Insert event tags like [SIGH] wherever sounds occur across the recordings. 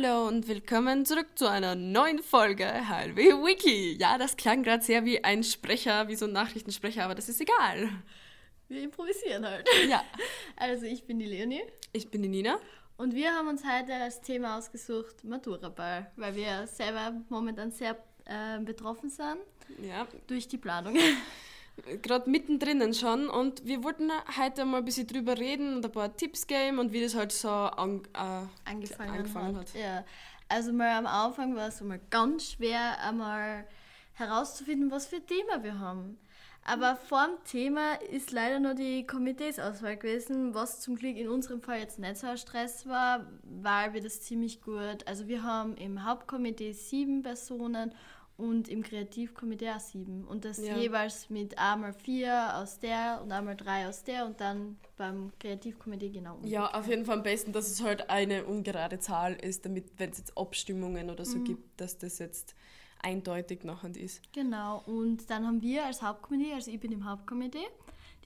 hallo und willkommen zurück zu einer neuen Folge HLW Wiki. Ja, das klang gerade sehr wie ein Sprecher, wie so ein Nachrichtensprecher, aber das ist egal. Wir improvisieren halt. Ja. [LAUGHS] Also ich bin die Leonie Ich bin die Nina. und wir haben uns heute als Thema ausgesucht Maturaball, weil wir selber momentan sehr äh, betroffen sind Ja, durch die Planung. [LAUGHS] gerade mittendrin schon und wir wollten heute mal ein bisschen drüber reden und ein paar Tipps geben und wie das halt so an, äh, angefangen, Angefangen hat. hat. Ja. Also mal am Anfang war es mal ganz schwer, einmal herauszufinden, was für ein Thema wir haben. Aber vor dem Thema ist leider nur die Komiteesauswahl gewesen, was zum Glück in unserem Fall jetzt nicht so ein Stress war, weil wir das ziemlich gut, also wir haben im Hauptkomitee sieben Personen und im Kreativkomitee auch sieben. Und das Ja. jeweils mit einmal vier aus der und einmal drei aus der und dann beim Kreativkomitee genau. ja, auf jeden Fall am besten, dass es halt eine ungerade Zahl ist, damit, wenn es jetzt Abstimmungen oder so gibt, dass das jetzt eindeutig nachher ist. Genau, und dann haben wir als Hauptkomitee, also ich bin im Hauptkomitee,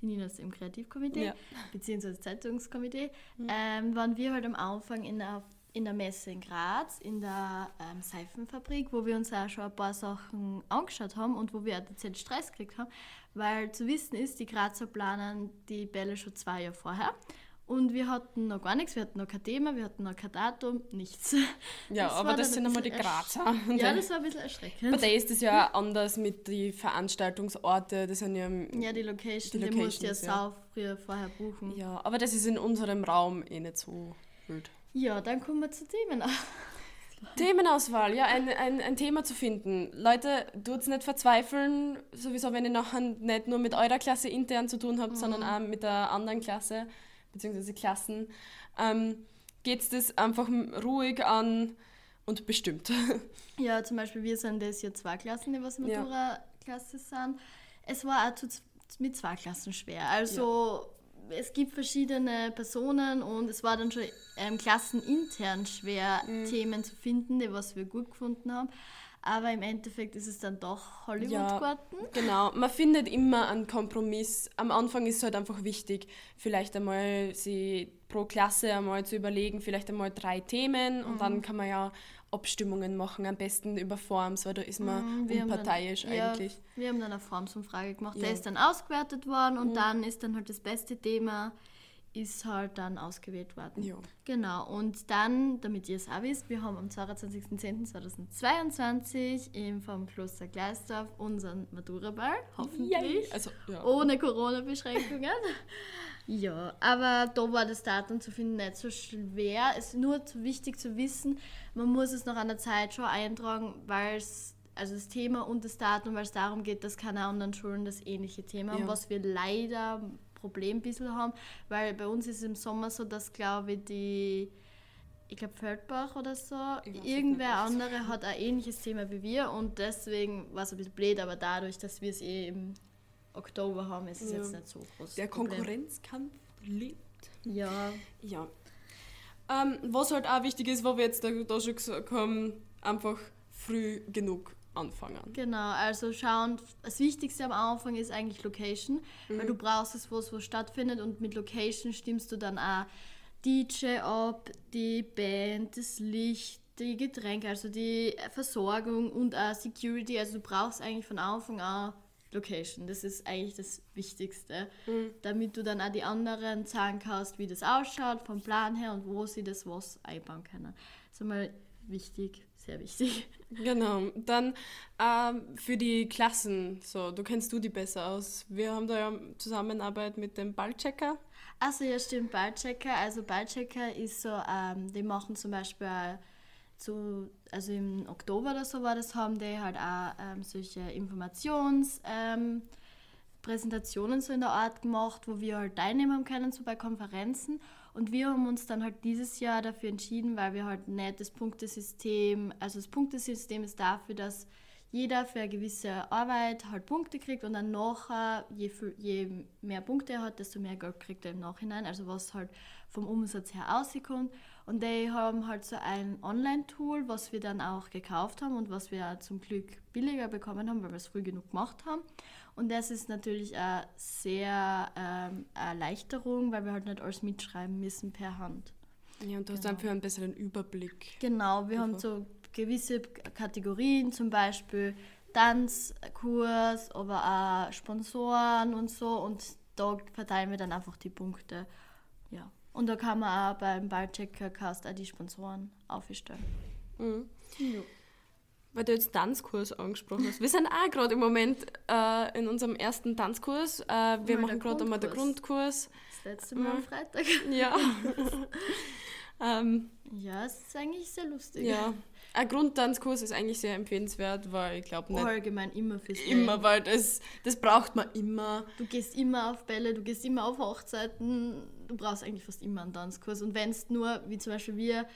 die Nina ist im Kreativkomitee, Ja. beziehungsweise Zeitungskomitee, ähm, waren wir halt am Anfang in der, in der Messe in Graz, in der ähm, Seifenfabrik, wo wir uns auch schon ein paar Sachen angeschaut haben und wo wir auch dezent Stress gekriegt haben, weil zu wissen ist, die Grazer planen die Bälle schon zwei Jahre vorher. Und wir hatten noch gar nichts, wir hatten noch kein Thema, wir hatten noch kein Datum, nichts. Ja, Das aber das sind ein einmal die Grazer. Ja, [LAUGHS] das war ein bisschen erschreckend. Bei der ist es ja anders mit den Veranstaltungsorten, das sind ja... Ja, die Location, Die die, musst du ja ja. sau früher vorher buchen. Ja, aber das ist in unserem Raum eh nicht so wild. Dann kommen wir zu Themen. Themenauswahl, ja, ein, ein, ein Thema zu finden. Leute, tut's nicht verzweifeln, sowieso, wenn ihr nachher nicht nur mit eurer Klasse intern zu tun habt, sondern auch mit der anderen Klasse, beziehungsweise Klassen. Ähm, geht's das einfach ruhig an und bestimmt. [LAUGHS] Ja, zum Beispiel, wir sind das ja zwei Klassen, die was Ja. Matura-Klasse sind. Es war auch zu, mit zwei Klassen schwer. Also, es gibt verschiedene Personen und es war dann schon ähm, klassenintern schwer, Mhm. Themen zu finden, die was wir gut gefunden haben. Aber im Endeffekt ist es dann doch Hollywood-Garten. Genau, man findet immer einen Kompromiss. Am Anfang ist es halt einfach wichtig, vielleicht einmal sie pro Klasse einmal zu überlegen, vielleicht einmal drei Themen und Mhm. dann kann man ja Abstimmungen machen, am besten über Forms, weil da ist man Mhm, wir haben dann- unparteiisch eigentlich. Ja, wir haben dann eine Formsumfrage gemacht. Ja. Der ist dann ausgewertet worden und dann ist dann halt das beste Thema ist halt dann ausgewählt worden. Ja. Genau, und dann, damit ihr es auch wisst, wir haben am 22.10.2022 im vom Kloster Gleisdorf unseren Maturaball, hoffentlich, Also, ja. ohne Corona-Beschränkungen. [LAUGHS] ja, aber da war das Datum zu finden nicht so schwer. Es ist nur wichtig zu wissen, man muss es nach einer Zeit schon eintragen, weil es, also das Thema und das Datum, weil es darum geht, dass keine anderen Schulen das ähnliche Thema haben, Ja. was wir leider Problem ein bisschen haben, weil bei uns ist es im Sommer so, dass glaube ich die ich glaube Feldbach oder so, irgendwer andere hat ein ähnliches Thema wie wir und deswegen war es ein bisschen blöd, aber dadurch, dass wir es eh im Oktober haben, ist es Ja. jetzt nicht so groß. Der Problem. Konkurrenzkampf lebt. Ja, Ja. Ähm, was halt auch wichtig ist, wo wir jetzt da, da schon gesagt haben, einfach früh genug anfangen. genau. Also schauen, das Wichtigste am Anfang ist eigentlich Location, Mhm. weil du brauchst es, wo es wo stattfindet und mit Location stimmst du dann auch DJ ab, die Band, das Licht, die Getränke, also die Versorgung und auch Security. Also du brauchst eigentlich von Anfang an Location. Das ist eigentlich das Wichtigste, damit du dann auch die anderen sagen kannst, wie das ausschaut, vom Plan her und wo sie das was einbauen können. Ist einmal wichtig, sehr wichtig. Genau. Dann ähm, für die Klassen, so, du kennst du die besser aus. Wir haben da ja Zusammenarbeit mit dem Ballchecker. Also ja, stimmt, Ballchecker. Also Ballchecker ist so, ähm, die machen zum Beispiel zu, also im Oktober oder so war das, haben die halt auch ähm, solche Informations- ähm, Präsentationen so in der Art gemacht, wo wir halt teilnehmen können, so bei Konferenzen. Und wir haben uns dann halt dieses Jahr dafür entschieden, weil wir halt nicht das Punktesystem, also das Punktesystem ist dafür, dass jeder für eine gewisse Arbeit halt Punkte kriegt und dann nachher, je, viel, je mehr Punkte er hat, desto mehr Geld kriegt er im Nachhinein, also was halt vom Umsatz her auskommt. Und die haben halt so ein Online-Tool, was wir dann auch gekauft haben und was wir zum Glück billiger bekommen haben, weil wir es früh genug gemacht haben. Und das ist natürlich eine sehr ähm, Erleichterung, weil wir halt nicht alles mitschreiben müssen per Hand. Ja, und du hast Genau. einfach einen besseren Überblick. Genau, wir haben Einfach. so gewisse Kategorien, zum Beispiel Tanzkurs, aber auch Sponsoren und so. Und da verteilen wir dann einfach die Punkte. Ja. Und da kann man auch beim Ballchecker-Cast auch die Sponsoren aufstellen. Mhm. Ja. Weil du jetzt Tanzkurs angesprochen hast. Wir sind auch gerade im Moment äh, in unserem ersten Tanzkurs. Äh, wir Mal machen gerade einmal den Grundkurs. Grundkurs. Das letzte Mal am Mhm. Freitag. Ja. [LAUGHS] ähm, Ja, es ist eigentlich sehr lustig. ja. Ein Grundtanzkurs ist eigentlich sehr empfehlenswert, weil ich glaube nicht Allgemein immer fürs immer, Leben. weil das, das braucht man immer. Du gehst immer auf Bälle, du gehst immer auf Hochzeiten. Du brauchst eigentlich fast immer einen Tanzkurs. Und wenn es nur, wie zum Beispiel wir,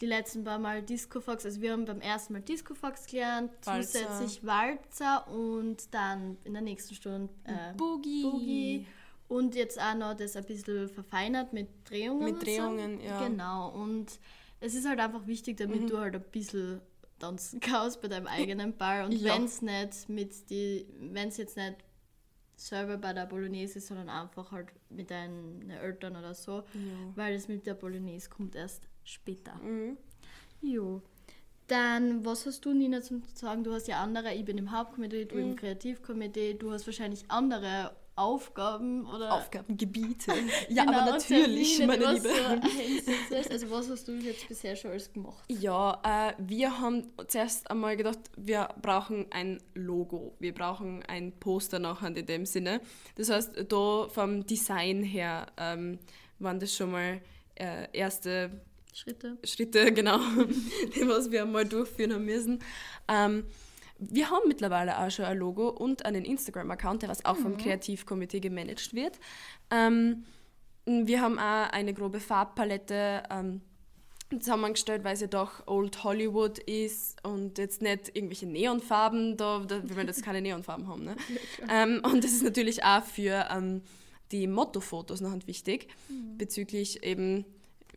die letzten paar Mal Disco Fox, also wir haben beim ersten Mal Disco Fox gelernt, Walzer. zusätzlich Walzer und dann in der nächsten Stunde äh, Boogie. Boogie. Und jetzt auch noch das ein bisschen verfeinert mit Drehungen. Mit Drehungen, so. ja. Genau. Und es ist halt einfach wichtig, damit Mhm. du halt ein bisschen tanzen kannst bei deinem eigenen Ball. Und wenn es nicht mit die, wenn es jetzt nicht selber bei der Bolognese ist, sondern einfach halt mit deinen Eltern oder so, Ja. weil es mit der Bolognese kommt erst später. Mhm. Jo. Dann, was hast du, Nina, zum sagen? Du hast ja andere, ich bin im Hauptkomitee, du im Kreativkomitee, du hast wahrscheinlich andere Aufgaben oder Aufgabengebiete. [LAUGHS] Ja, Genau, aber natürlich, Termine, meine was Liebe. [LAUGHS] einsetzt. Also was hast du jetzt bisher schon alles gemacht? Ja, äh, wir haben zuerst einmal gedacht, wir brauchen ein Logo. Wir brauchen ein Poster nachher in dem Sinne. Das heißt, da vom Design her ähm, waren das schon mal äh, erste Schritte? Schritte, [LAUGHS] genau, die was wir mal durchführen haben müssen. Ähm, wir haben mittlerweile auch schon ein Logo und einen Instagram-Account, der was auch vom Kreativkomitee gemanagt wird. Ähm, wir haben auch eine grobe Farbpalette ähm, zusammengestellt, weil es ja doch Old Hollywood ist und jetzt nicht irgendwelche Neonfarben, da, da will man jetzt keine Neonfarben haben. Ne? [LAUGHS] ähm, und das ist natürlich auch für ähm, die Mottofotos noch wichtig, bezüglich eben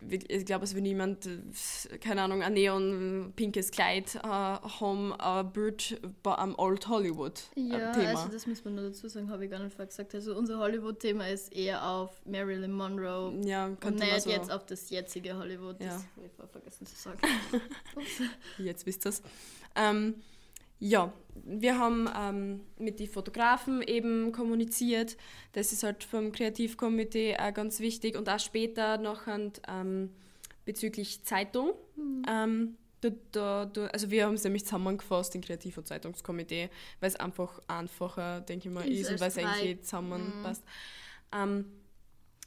ich glaube, es will niemand, äh, keine Ahnung, ein neon-pinkes Kleid äh, haben, ein Bild einem Old Hollywood-Thema. Ja, also das muss man nur dazu sagen, habe ich gar nicht gesagt. Also unser Hollywood-Thema ist eher auf Marilyn Monroe ja, und nicht so, jetzt auf das jetzige Hollywood. Ja. Das habe ich vorher vergessen zu sagen. [LAUGHS] Jetzt wisst ihr ähm, Ja, wir haben ähm, mit den Fotografen eben kommuniziert. Das ist halt vom Kreativkomitee auch ganz wichtig und auch später noch ähm, bezüglich Zeitung. Ähm, da, da, da, also wir haben es nämlich zusammengefasst, den Kreativ- und Zeitungskomitee, weil es einfach einfacher, denke ich mal, Ist ist, und weil es eigentlich zusammenpasst. Ähm,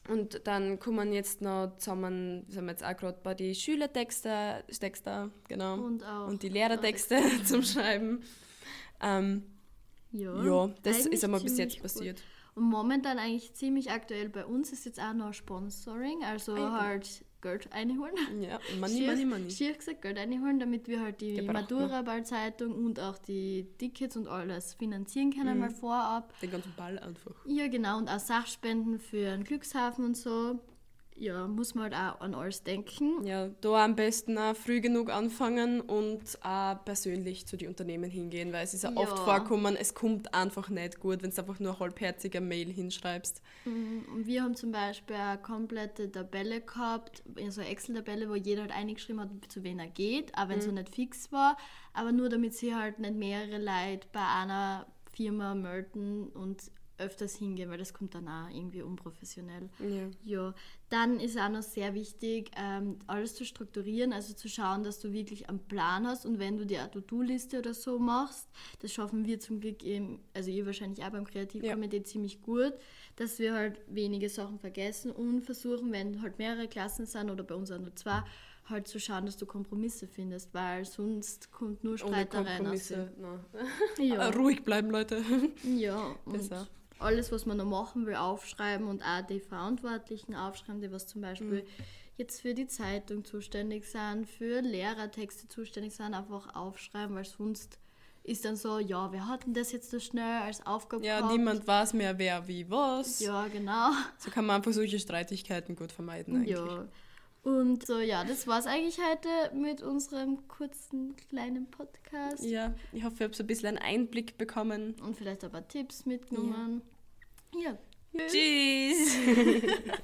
und dann kommen jetzt noch zusammen, sind wir jetzt auch gerade bei den Schülertexte, Texte, genau, und, Und auch. die Lehrertexte [LAUGHS] zum Schreiben. Ähm, Ja, ja, das ist einmal bis jetzt gut. passiert. Und momentan eigentlich ziemlich aktuell bei uns ist jetzt auch noch Sponsoring, also Ah, ja. halt Geld einholen. Ja, money, Schier- money, money. Schier gesagt, Geld einholen, damit wir halt die. Matura-Ball-Zeitung und auch die Tickets und alles finanzieren können, Mhm. mal vorab. Den ganzen Ball einfach. Ja, genau, und auch Sachspenden für einen Glückshafen und so. Ja, muss man halt auch an alles denken. Ja, da am besten auch früh genug anfangen und auch persönlich zu den Unternehmen hingehen, weil es ist ja, Ja. oft vorkommen, es kommt einfach nicht gut, wenn du einfach nur halbherzige Mail hinschreibst. Mhm, Und wir haben zum Beispiel eine komplette Tabelle gehabt, so eine Excel-Tabelle, wo jeder halt eingeschrieben hat, zu wen er geht, auch wenn es noch nicht fix war, aber nur damit sie halt nicht mehrere Leute bei einer Firma melden und öfters hingehen, weil das kommt dann auch irgendwie unprofessionell. Ja. Ja, dann ist auch noch sehr wichtig, ähm, alles zu strukturieren, also zu schauen, dass du wirklich einen Plan hast und wenn du dir eine To-Do-Liste oder so machst, das schaffen wir zum Glück, eben, also ihr wahrscheinlich auch beim Kreativkomitee ziemlich gut, dass wir halt wenige Sachen vergessen und versuchen, wenn halt mehrere Klassen sind oder bei uns auch nur zwei, halt zu schauen, dass du Kompromisse findest, weil sonst kommt nur Ohne Streitereien aus. Kompromisse. Ja. Ruhig bleiben, Leute. Ja, und Besser. Alles, was man noch machen will, aufschreiben und auch die Verantwortlichen aufschreiben, die was zum Beispiel Mhm. jetzt für die Zeitung zuständig sind, für Lehrertexte zuständig sind, einfach aufschreiben, weil sonst ist dann so, ja, wir hatten das jetzt so schnell als Aufgabe Ja, gehabt. niemand weiß mehr, wer wie was. Ja, genau. So kann man einfach solche Streitigkeiten gut vermeiden eigentlich. Ja. Und so, ja, das war's eigentlich heute mit unserem kurzen kleinen Podcast. Ja, ich hoffe, ihr habt so ein bisschen einen Einblick bekommen. Und vielleicht ein paar Tipps mitgenommen. Ja. Tschüss! [LAUGHS]